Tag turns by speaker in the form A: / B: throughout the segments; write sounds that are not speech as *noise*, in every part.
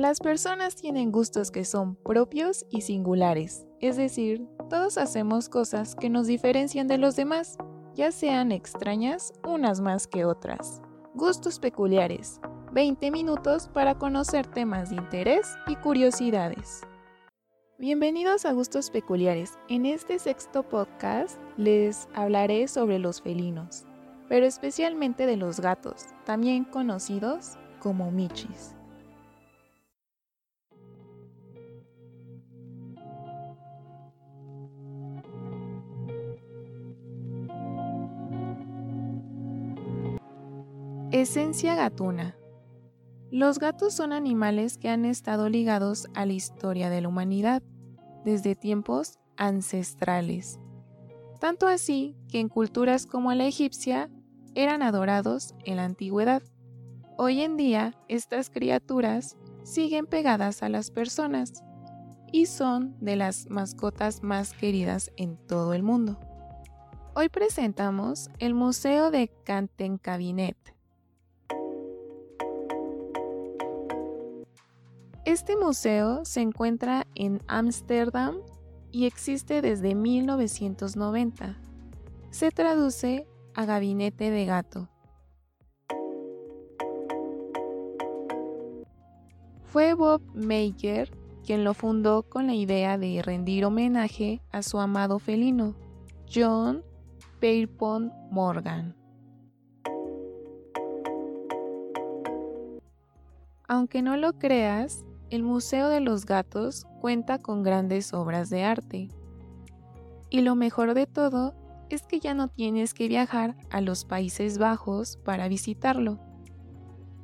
A: Las personas tienen gustos que son propios y singulares, es decir, todos hacemos cosas que nos diferencian de los demás, ya sean extrañas unas más que otras. Gustos peculiares. 20 minutos para conocer temas de interés y curiosidades. Bienvenidos a Gustos Peculiares. En este sexto podcast les hablaré sobre los felinos, pero especialmente de los gatos, también conocidos como michis. Esencia gatuna. Los gatos son animales que han estado ligados a la historia de la humanidad desde tiempos ancestrales. Tanto así que en culturas como la egipcia eran adorados en la antigüedad. Hoy en día estas criaturas siguen pegadas a las personas y son de las mascotas más queridas en todo el mundo. Hoy presentamos el Museo de Cantencabinet, Este museo se encuentra en Ámsterdam y existe desde 1990. Se traduce a gabinete de gato. Fue Bob Mayer quien lo fundó con la idea de rendir homenaje a su amado felino, John Pierpont Morgan. Aunque no lo creas, el Museo de los Gatos cuenta con grandes obras de arte. Y lo mejor de todo es que ya no tienes que viajar a los Países Bajos para visitarlo.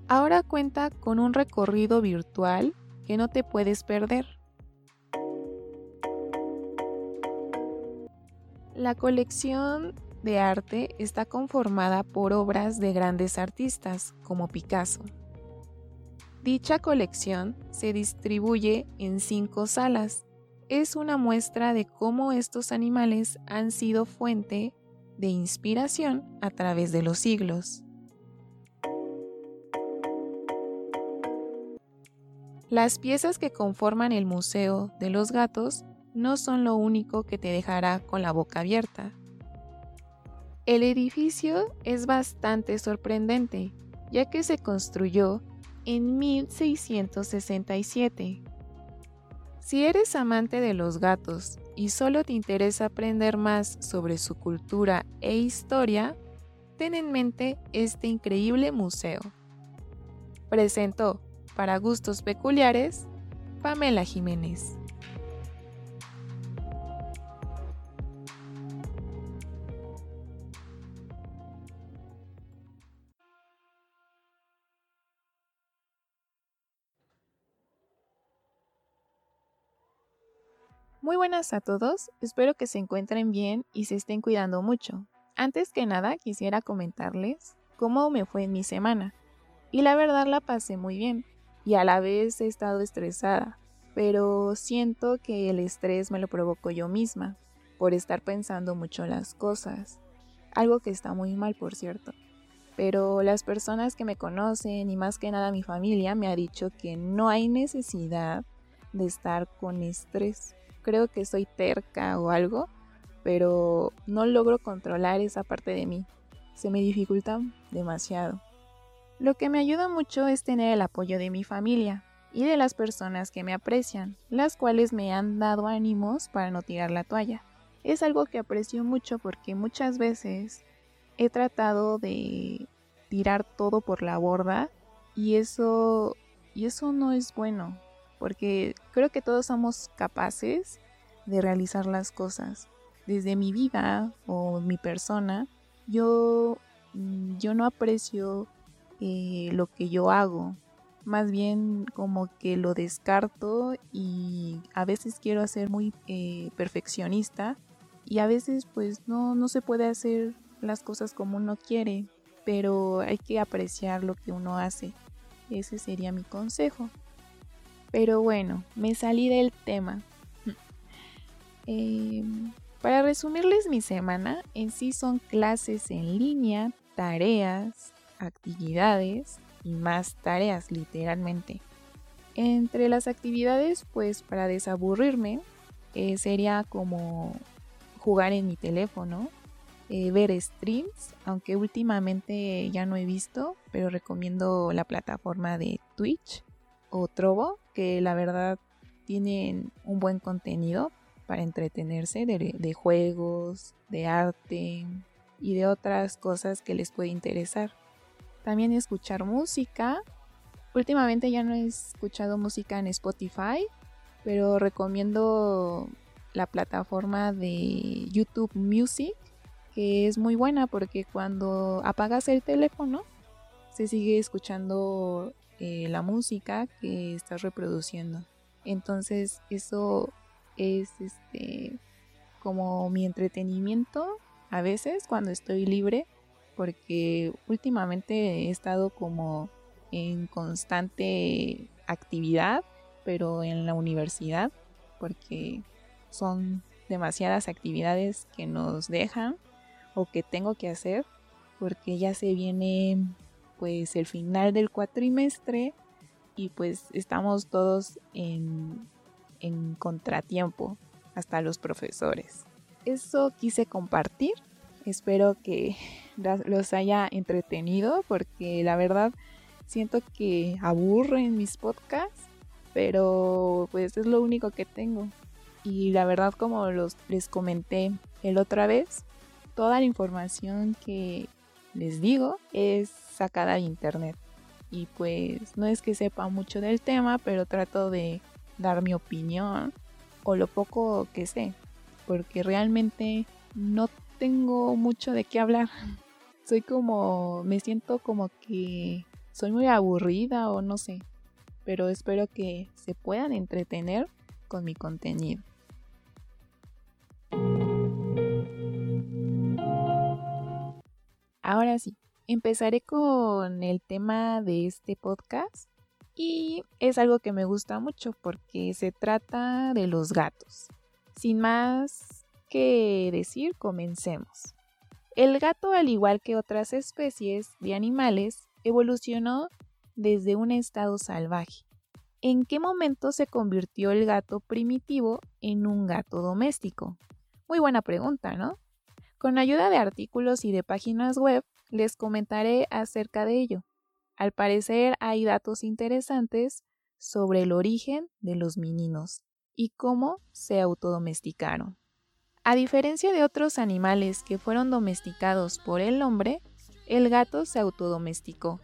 A: Ahora cuenta con un recorrido virtual que no te puedes perder. La colección de arte está conformada por obras de grandes artistas como Picasso, Dicha colección se distribuye en cinco salas. Es una muestra de cómo estos animales han sido fuente de inspiración a través de los siglos. Las piezas que conforman el Museo de los Gatos no son lo único que te dejará con la boca abierta. El edificio es bastante sorprendente, ya que se construyó en 1667. Si eres amante de los gatos y solo te interesa aprender más sobre su cultura e historia, ten en mente este increíble museo. Presentó, para gustos peculiares, Pamela Jiménez. Muy buenas a todos, espero que se encuentren bien y se estén cuidando mucho. Antes que nada quisiera comentarles cómo me fue en mi semana. Y la verdad la pasé muy bien y a la vez he estado estresada, pero siento que el estrés me lo provoco yo misma por estar pensando mucho las cosas. Algo que está muy mal, por cierto. Pero las personas que me conocen y más que nada mi familia me ha dicho que no hay necesidad de estar con estrés creo que soy terca o algo, pero no logro controlar esa parte de mí. Se me dificulta demasiado. Lo que me ayuda mucho es tener el apoyo de mi familia y de las personas que me aprecian, las cuales me han dado ánimos para no tirar la toalla. Es algo que aprecio mucho porque muchas veces he tratado de tirar todo por la borda y eso y eso no es bueno porque creo que todos somos capaces de realizar las cosas. Desde mi vida o mi persona, yo, mm, yo no aprecio eh, lo que yo hago. Más bien como que lo descarto y a veces quiero ser muy eh, perfeccionista y a veces pues no, no se puede hacer las cosas como uno quiere, pero hay que apreciar lo que uno hace. Ese sería mi consejo. Pero bueno, me salí del tema. *laughs* Em, para resumirles mi semana, en sí son clases en línea, tareas, actividades y más tareas literalmente. Entre las actividades, pues para desaburrirme, eh, sería como jugar en mi teléfono, eh, ver streams, aunque últimamente ya no he visto, pero recomiendo la plataforma de Twitch o Trovo, que la verdad tienen un buen contenido para entretenerse de, juegos, de arte y de otras cosas que les puede interesar. También escuchar música. Últimamente ya no he escuchado música en Spotify, pero recomiendo la plataforma de YouTube Music, que es muy buena porque cuando apagas el teléfono se sigue escuchando eh, la música que estás reproduciendo. Entonces eso es este como mi entretenimiento a veces cuando estoy libre porque últimamente he estado como en constante actividad pero en la universidad porque son demasiadas actividades que nos dejan o que tengo que hacer porque ya se viene pues el final del cuatrimestre y pues estamos todos en en contratiempo, hasta los profesores. Eso quise compartir. Espero que los haya entretenido porque la verdad siento que aburren mis podcasts, pero pues es lo único que tengo. Y la verdad como los, les comenté el otra vez, toda la información que les digo es sacada de internet. Y pues no es que sepa mucho del tema, pero trato de dar mi opinión o lo poco que sé, porque realmente no tengo mucho de qué hablar. *laughs* Soy como, me siento como que soy muy aburrida o no sé, pero espero que se puedan entretener con mi contenido. Ahora sí, empezaré con el tema de este podcast y es algo que me gusta mucho porque se trata de los gatos. Sin más que decir, comencemos. El gato, al igual que otras especies de animales, evolucionó desde un estado salvaje. ¿En qué momento se convirtió el gato primitivo en un gato doméstico? Muy buena pregunta, ¿no? Con ayuda de artículos y de páginas web les comentaré acerca de ello. Al parecer hay datos interesantes sobre el origen de los mininos y cómo se autodomesticaron. A diferencia de otros animales que fueron domesticados por el hombre, el gato se autodomesticó,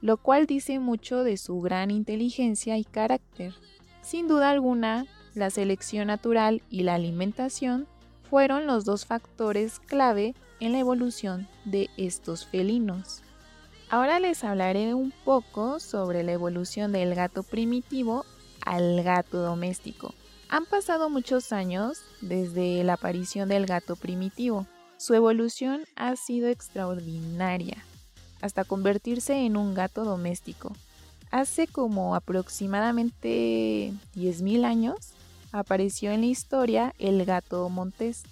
A: lo cual dice mucho de su gran inteligencia y carácter. Sin duda alguna, la selección natural y la alimentación fueron los dos factores clave en la evolución de estos felinos. Ahora les hablaré un poco sobre la evolución del gato primitivo al gato doméstico. Han pasado muchos años desde la aparición del gato primitivo. Su evolución ha sido extraordinaria, hasta convertirse en un gato doméstico. Hace como aproximadamente 10.000 años apareció en la historia el gato montés,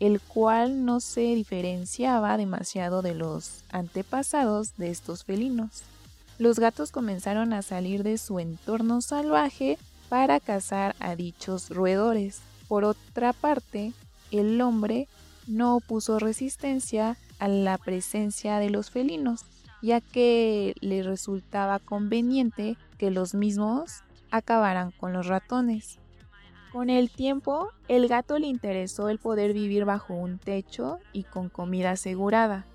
A: el cual no se diferenciaba demasiado de los antepasados de estos felinos. Los gatos comenzaron a salir de su entorno salvaje para cazar a dichos roedores. Por otra parte, el hombre no opuso resistencia a la presencia de los felinos, ya que le resultaba conveniente que los mismos acabaran con los ratones. Con el tiempo, el gato le interesó el poder vivir bajo un techo y con comida asegurada,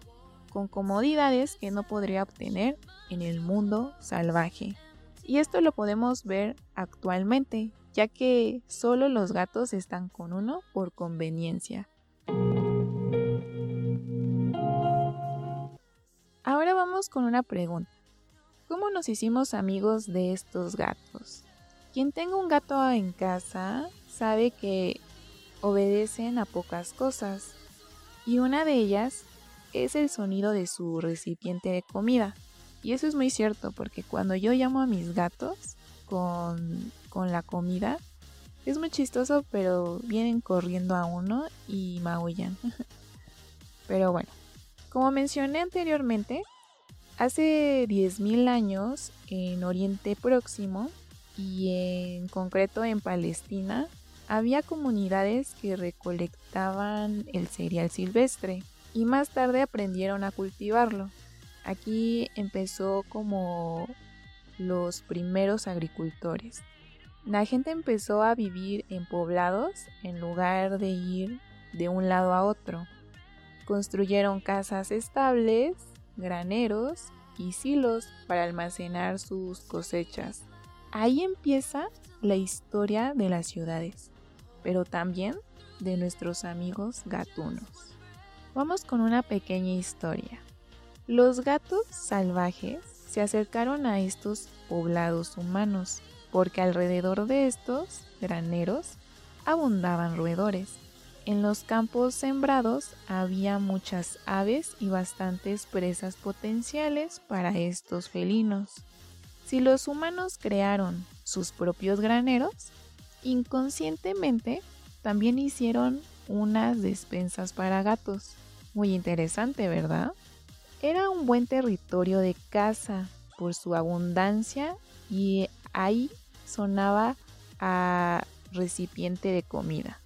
A: con comodidades que no podría obtener en el mundo salvaje. Y esto lo podemos ver actualmente, ya que solo los gatos están con uno por conveniencia. Ahora vamos con una pregunta. ¿Cómo nos hicimos amigos de estos gatos? Quien tenga un gato en casa sabe que obedecen a pocas cosas y una de ellas es el sonido de su recipiente de comida. Y eso es muy cierto porque cuando yo llamo a mis gatos con, con la comida, es muy chistoso, pero vienen corriendo a uno y maullan. *laughs* pero bueno, como mencioné anteriormente, hace 10.000 años en Oriente Próximo y en concreto en Palestina había comunidades que recolectaban el cereal silvestre y más tarde aprendieron a cultivarlo. Aquí empezó como los primeros agricultores. La gente empezó a vivir en poblados en lugar de ir de un lado a otro. Construyeron casas estables, graneros y silos para almacenar sus cosechas. Ahí empieza la historia de las ciudades, pero también de nuestros amigos gatunos. Vamos con una pequeña historia. Los gatos salvajes se acercaron a estos poblados humanos porque alrededor de estos graneros abundaban roedores. En los campos sembrados había muchas aves y bastantes presas potenciales para estos felinos. Si los humanos crearon sus propios graneros, inconscientemente también hicieron unas despensas para gatos. Muy interesante, ¿verdad? Era un buen territorio de caza por su abundancia y ahí sonaba a recipiente de comida.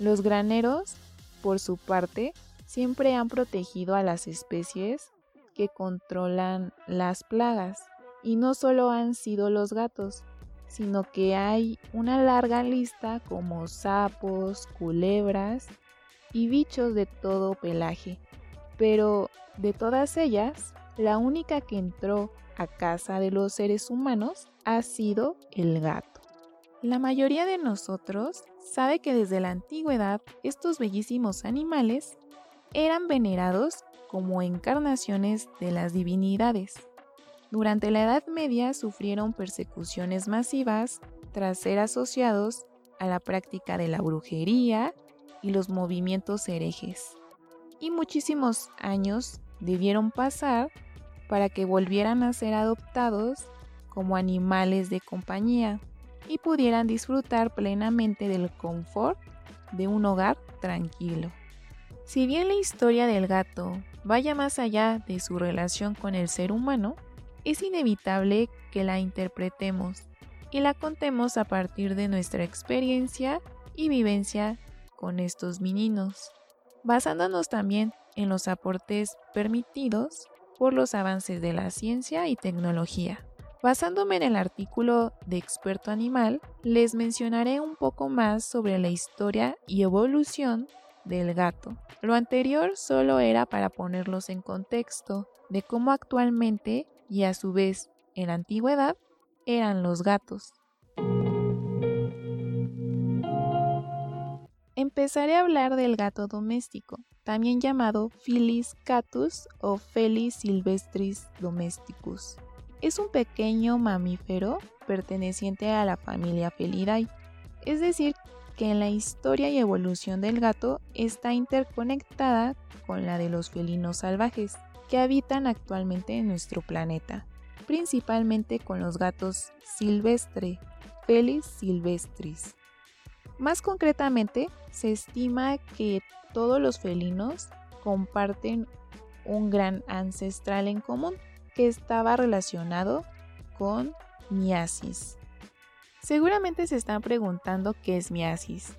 A: Los graneros, por su parte, siempre han protegido a las especies que controlan las plagas. Y no solo han sido los gatos, sino que hay una larga lista como sapos, culebras y bichos de todo pelaje. Pero de todas ellas, la única que entró a casa de los seres humanos ha sido el gato. La mayoría de nosotros sabe que desde la antigüedad estos bellísimos animales eran venerados como encarnaciones de las divinidades. Durante la Edad Media sufrieron persecuciones masivas tras ser asociados a la práctica de la brujería y los movimientos herejes. Y muchísimos años debieron pasar para que volvieran a ser adoptados como animales de compañía y pudieran disfrutar plenamente del confort de un hogar tranquilo. Si bien la historia del gato vaya más allá de su relación con el ser humano, es inevitable que la interpretemos y la contemos a partir de nuestra experiencia y vivencia con estos meninos, basándonos también en los aportes permitidos por los avances de la ciencia y tecnología. Basándome en el artículo de Experto Animal, les mencionaré un poco más sobre la historia y evolución del gato. Lo anterior solo era para ponerlos en contexto de cómo actualmente y a su vez en la antigüedad eran los gatos. Empezaré a hablar del gato doméstico, también llamado Felis catus o Felis silvestris domesticus. Es un pequeño mamífero perteneciente a la familia Felidae, es decir, que en la historia y evolución del gato está interconectada con la de los felinos salvajes que habitan actualmente en nuestro planeta, principalmente con los gatos silvestre, Felis silvestris. Más concretamente, se estima que todos los felinos comparten un gran ancestral en común, que estaba relacionado con miasis. Seguramente se están preguntando qué es miasis.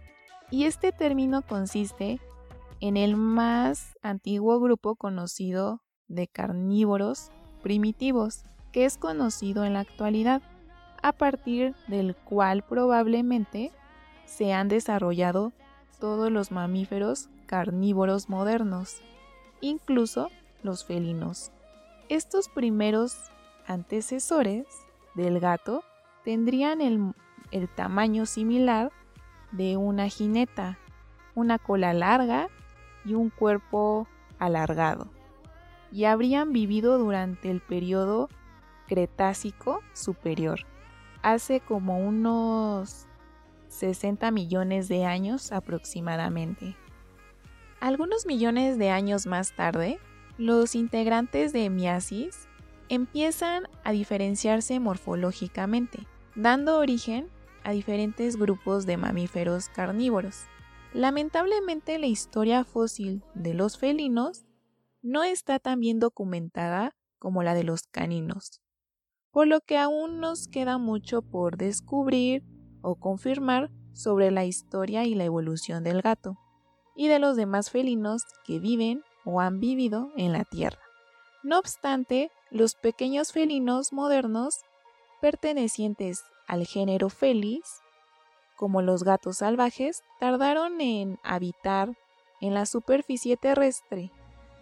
A: Y este término consiste en el más antiguo grupo conocido de carnívoros primitivos, que es conocido en la actualidad, a partir del cual probablemente se han desarrollado todos los mamíferos carnívoros modernos, incluso los felinos. Estos primeros antecesores del gato tendrían el, tamaño similar de una jineta, una cola larga y un cuerpo alargado, y habrían vivido durante el periodo Cretácico superior, hace como unos 60 millones de años aproximadamente. Algunos millones de años más tarde, los integrantes de miasis empiezan a diferenciarse morfológicamente, dando origen a diferentes grupos de mamíferos carnívoros. Lamentablemente la historia fósil de los felinos no está tan bien documentada como la de los caninos, por lo que aún nos queda mucho por descubrir o confirmar sobre la historia y la evolución del gato y de los demás felinos que viven o han vivido en la Tierra. No obstante, los pequeños felinos modernos pertenecientes al género Felis, como los gatos salvajes, tardaron en habitar en la superficie terrestre,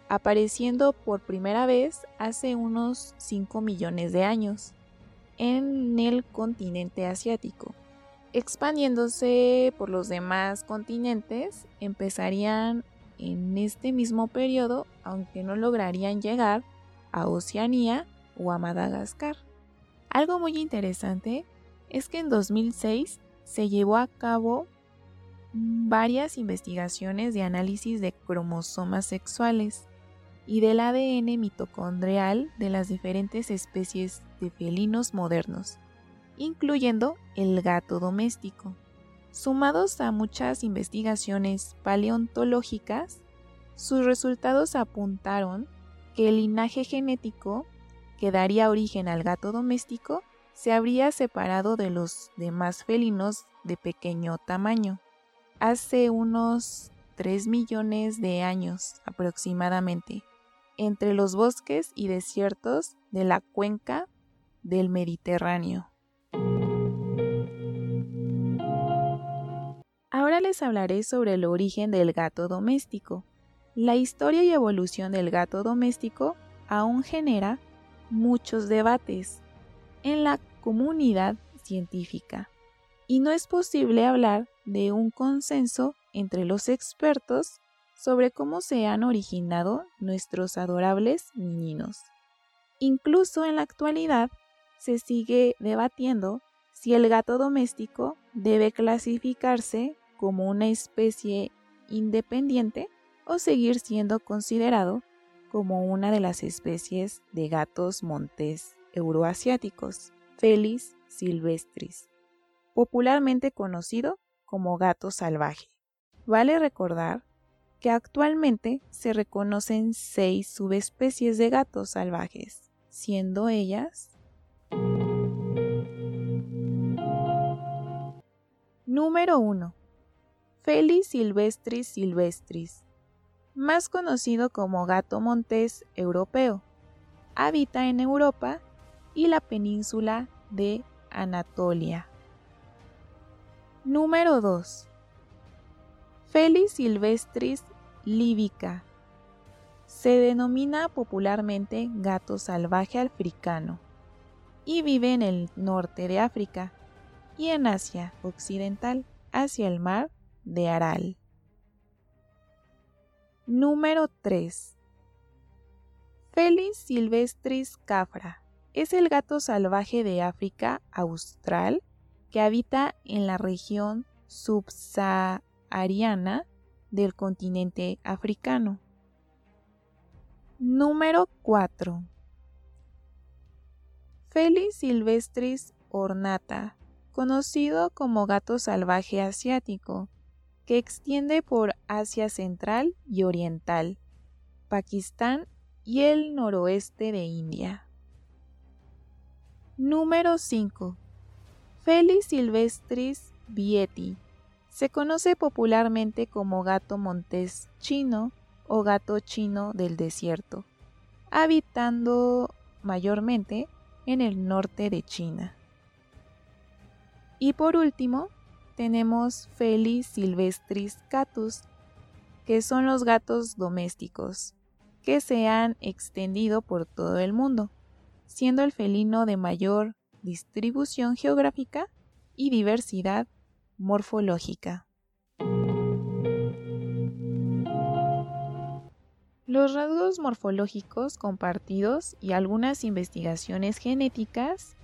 A: apareciendo por primera vez hace unos 5 millones de años en el continente asiático. Expandiéndose por los demás continentes, empezarían en este mismo periodo, aunque no lograrían llegar a Oceanía o a Madagascar. Algo muy interesante es que en 2006 se llevó a cabo varias investigaciones de análisis de cromosomas sexuales y del ADN mitocondrial de las diferentes especies de felinos modernos, incluyendo el gato doméstico. Sumados a muchas investigaciones paleontológicas, sus resultados apuntaron que el linaje genético que daría origen al gato doméstico se habría separado de los demás felinos de pequeño tamaño hace unos 3 millones de años aproximadamente, entre los bosques y desiertos de la cuenca del Mediterráneo. Ahora les hablaré sobre el origen del gato doméstico. La historia y evolución del gato doméstico aún genera muchos debates en la comunidad científica y no es posible hablar de un consenso entre los expertos sobre cómo se han originado nuestros adorables niños. Incluso en la actualidad se sigue debatiendo si el gato doméstico debe clasificarse como una especie independiente o seguir siendo considerado como una de las especies de gatos montés euroasiáticos, Felis silvestris, popularmente conocido como gato salvaje. Vale recordar que actualmente se reconocen seis subespecies de gatos salvajes, siendo ellas Número 1. Felis silvestris silvestris, más conocido como gato montés europeo. Habita en Europa y la península de Anatolia. Número 2. Felis silvestris líbica. Se denomina popularmente gato salvaje africano y vive en el norte de África y en Asia occidental hacia el mar de Aral. Número 3. Felis silvestris cafra es el gato salvaje de África austral que habita en la región subsahariana del continente africano. Número 4. Felis silvestris ornata, conocido como gato salvaje asiático, que extiende por Asia Central y Oriental, Pakistán y el noroeste de India. Número 5. Felis silvestris vieti. Se conoce popularmente como gato montés chino o gato chino del desierto, habitando mayormente en el norte de China. Y por último, tenemos Felis silvestris catus, que son los gatos domésticos, que se han extendido por todo el mundo, siendo el felino de mayor distribución geográfica y diversidad morfológica. Los rasgos morfológicos compartidos y algunas investigaciones genéticas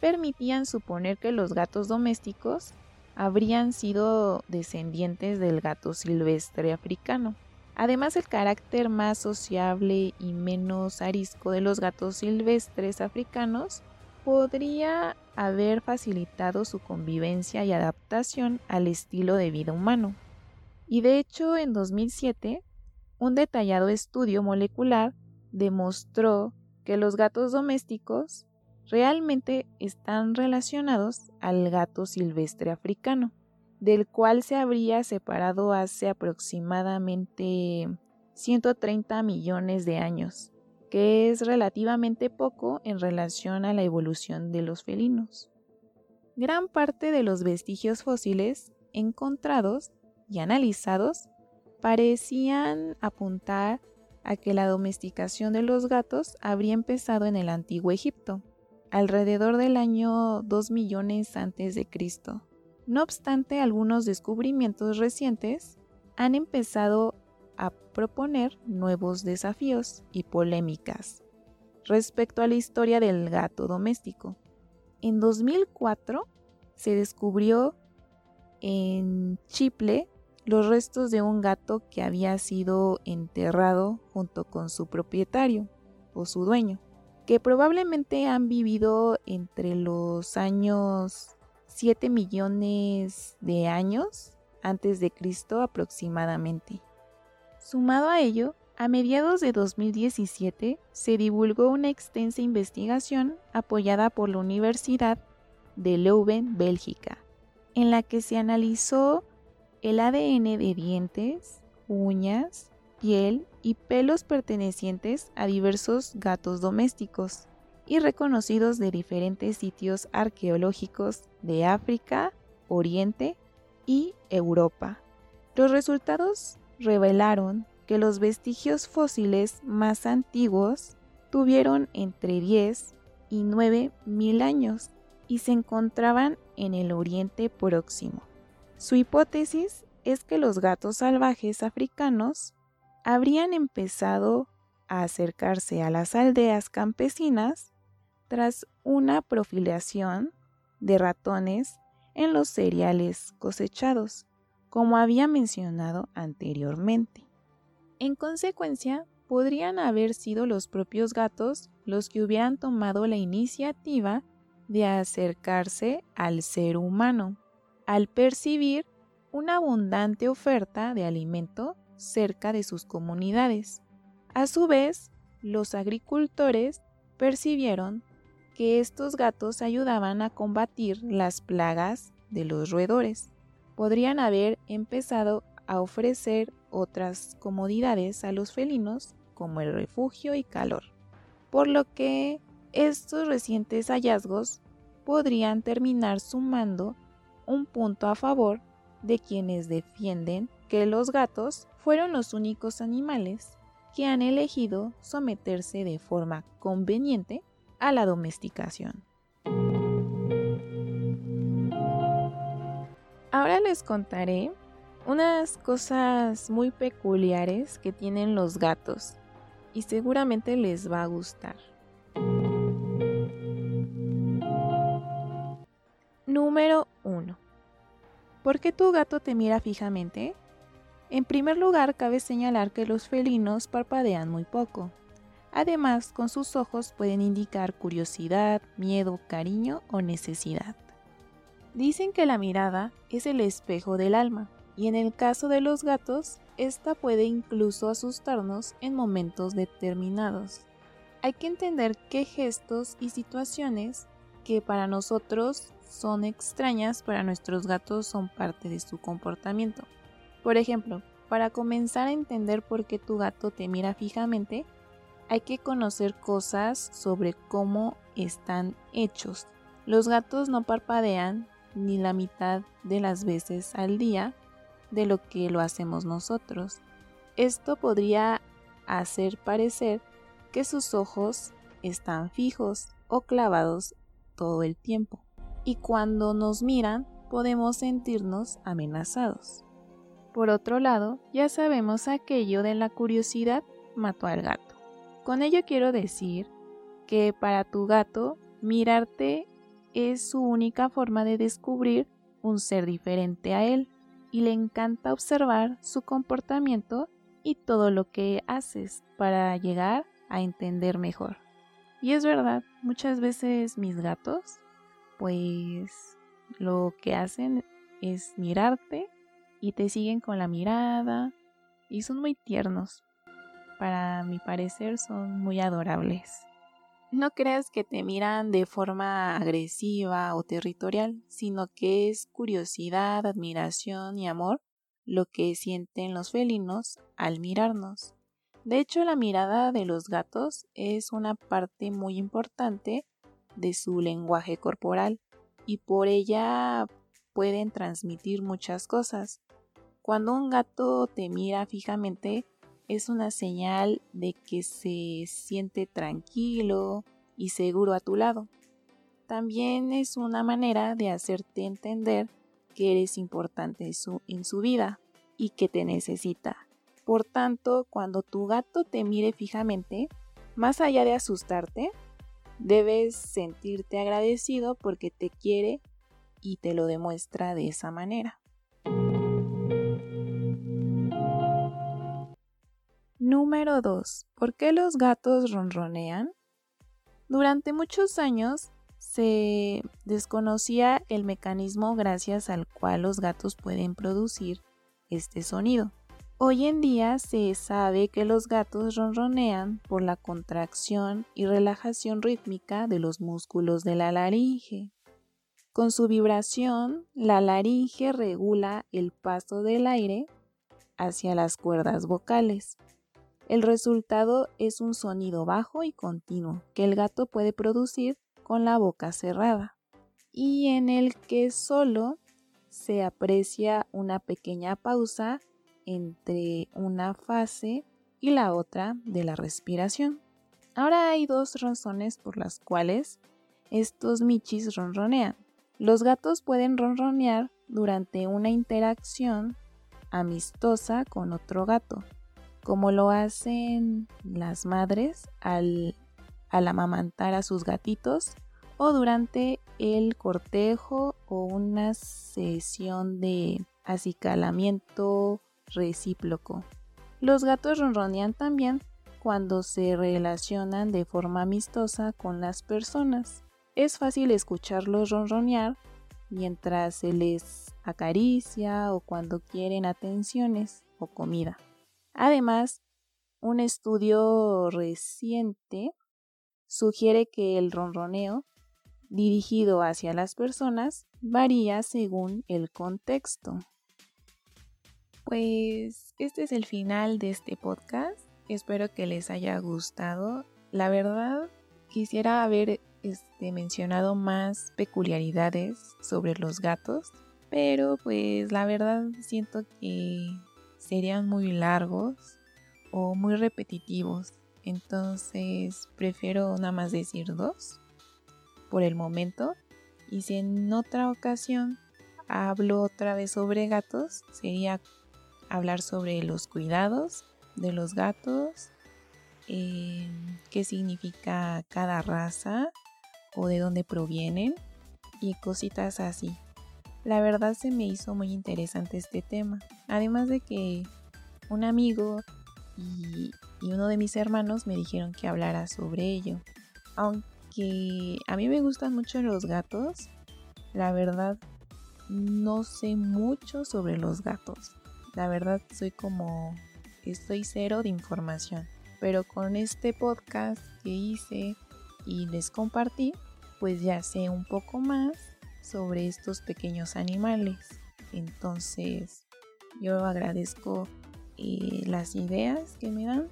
A: permitían suponer que los gatos domésticos habrían sido descendientes del gato silvestre africano. Además, el carácter más sociable y menos arisco de los gatos silvestres africanos podría haber facilitado su convivencia y adaptación al estilo de vida humano. Y de hecho, en 2007, un detallado estudio molecular demostró que los gatos domésticos realmente están relacionados al gato silvestre africano, del cual se habría separado hace aproximadamente 130 millones de años, que es relativamente poco en relación a la evolución de los felinos. Gran parte de los vestigios fósiles encontrados y analizados parecían apuntar a que la domesticación de los gatos habría empezado en el antiguo Egipto, alrededor del año 2 millones antes de Cristo. No obstante, algunos descubrimientos recientes han empezado a proponer nuevos desafíos y polémicas respecto a la historia del gato doméstico. En 2004 se descubrió en Chipre los restos de un gato que había sido enterrado junto con su propietario o su dueño, que probablemente han vivido entre los años 7 millones de años antes de Cristo aproximadamente. Sumado a ello, a mediados de 2017 se divulgó una extensa investigación apoyada por la Universidad de Leuven, Bélgica, en la que se analizó el ADN de dientes, uñas, piel y pelos pertenecientes a diversos gatos domésticos y reconocidos de diferentes sitios arqueológicos de África, Oriente y Europa. Los resultados revelaron que los vestigios fósiles más antiguos tuvieron entre 10 y 9 mil años y se encontraban en el Oriente Próximo. Su hipótesis es que los gatos salvajes africanos habrían empezado a acercarse a las aldeas campesinas tras una profilación de ratones en los cereales cosechados, como había mencionado anteriormente. En consecuencia, podrían haber sido los propios gatos los que hubieran tomado la iniciativa de acercarse al ser humano al percibir una abundante oferta de alimento cerca de sus comunidades. A su vez, los agricultores percibieron que estos gatos ayudaban a combatir las plagas de los roedores. Podrían haber empezado a ofrecer otras comodidades a los felinos como el refugio y calor, por lo que estos recientes hallazgos podrían terminar sumando un punto a favor de quienes defienden que los gatos fueron los únicos animales que han elegido someterse de forma conveniente a la domesticación. Ahora les contaré unas cosas muy peculiares que tienen los gatos y seguramente les va a gustar. Número 1. ¿Por qué tu gato te mira fijamente? En primer lugar, cabe señalar que los felinos parpadean muy poco. Además, con sus ojos pueden indicar curiosidad, miedo, cariño o necesidad. Dicen que la mirada es el espejo del alma, y en el caso de los gatos, esta puede incluso asustarnos en momentos determinados. Hay que entender qué gestos y situaciones que para nosotros son extrañas, para nuestros gatos son parte de su comportamiento. Por ejemplo, para comenzar a entender por qué tu gato te mira fijamente, hay que conocer cosas sobre cómo están hechos. Los gatos no parpadean ni la mitad de las veces al día de lo que lo hacemos nosotros. Esto podría hacer parecer que sus ojos están fijos o clavados todo el tiempo y cuando nos miran podemos sentirnos amenazados. Por otro lado, ya sabemos aquello de la curiosidad mató al gato. Con ello quiero decir que para tu gato mirarte es su única forma de descubrir un ser diferente a él y le encanta observar su comportamiento y todo lo que haces para llegar a entender mejor. Y es verdad, muchas veces mis gatos pues lo que hacen es mirarte y te siguen con la mirada y son muy tiernos. Para mi parecer son muy adorables. No creas que te miran de forma agresiva o territorial, sino que es curiosidad, admiración y amor lo que sienten los felinos al mirarnos. De hecho, la mirada de los gatos es una parte muy importante de su lenguaje corporal y por ella pueden transmitir muchas cosas. Cuando un gato te mira fijamente es una señal de que se siente tranquilo y seguro a tu lado. También es una manera de hacerte entender que eres importante en su, vida y que te necesita. Por tanto, cuando tu gato te mire fijamente, más allá de asustarte, debes sentirte agradecido porque te quiere y te lo demuestra de esa manera. Número 2. ¿Por qué los gatos ronronean? Durante muchos años se desconocía el mecanismo gracias al cual los gatos pueden producir este sonido. Hoy en día se sabe que los gatos ronronean por la contracción y relajación rítmica de los músculos de la laringe. Con su vibración, la laringe regula el paso del aire hacia las cuerdas vocales. El resultado es un sonido bajo y continuo que el gato puede producir con la boca cerrada y en el que solo se aprecia una pequeña pausa entre una fase y la otra de la respiración. Ahora hay dos razones por las cuales estos michis ronronean. Los gatos pueden ronronear durante una interacción amistosa con otro gato, como lo hacen las madres al, al amamantar a sus gatitos o durante el cortejo o una sesión de acicalamiento recíproco. Los gatos ronronean también cuando se relacionan de forma amistosa con las personas. Es fácil escucharlos ronronear mientras se les acaricia o cuando quieren atenciones o comida. Además, un estudio reciente sugiere que el ronroneo dirigido hacia las personas varía según el contexto. Pues este es el final de este podcast. Espero que les haya gustado. La verdad, quisiera haber este, mencionado más peculiaridades sobre los gatos, pero pues la verdad siento que serían muy largos o muy repetitivos. Entonces prefiero nada más decir dos por el momento. Y si en otra ocasión hablo otra vez sobre gatos, sería hablar sobre los cuidados de los gatos, eh, qué significa cada raza o de dónde provienen y cositas así. La verdad se me hizo muy interesante este tema. Además de que un amigo y, uno de mis hermanos me dijeron que hablara sobre ello. Aunque a mí me gustan mucho los gatos, la verdad no sé mucho sobre los gatos. La verdad soy como, estoy cero de información. Pero con este podcast que hice y les compartí, pues ya sé un poco más sobre estos pequeños animales. Entonces, yo agradezco eh, las ideas que me dan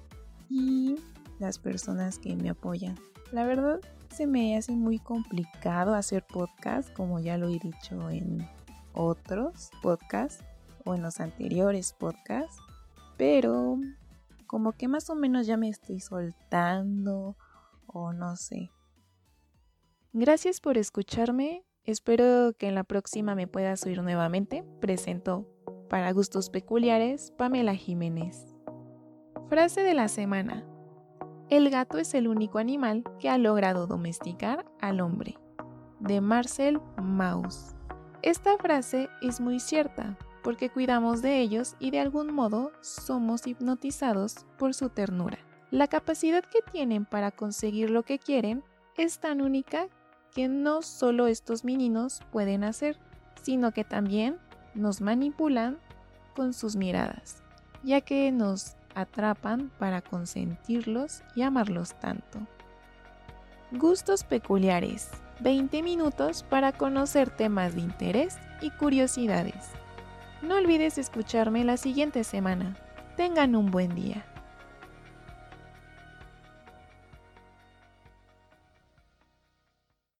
A: y las personas que me apoyan. La verdad, se me hace muy complicado hacer podcast, como ya lo he dicho en otros podcasts o en los anteriores podcasts, pero como que más o menos ya me estoy soltando o no sé. Gracias por escucharme. Espero que en la próxima me puedas oír nuevamente. Presento para gustos peculiares Pamela Jiménez. Frase de la semana. El gato es el único animal que ha logrado domesticar al hombre. De Marcel Mauss. Esta frase es muy cierta porque cuidamos de ellos y de algún modo somos hipnotizados por su ternura. La capacidad que tienen para conseguir lo que quieren es tan única que no solo estos meninos pueden hacer, sino que también nos manipulan con sus miradas, ya que nos atrapan para consentirlos y amarlos tanto. Gustos peculiares. 20 minutos para conocer temas de interés y curiosidades. No olvides escucharme la siguiente semana. Tengan un buen día.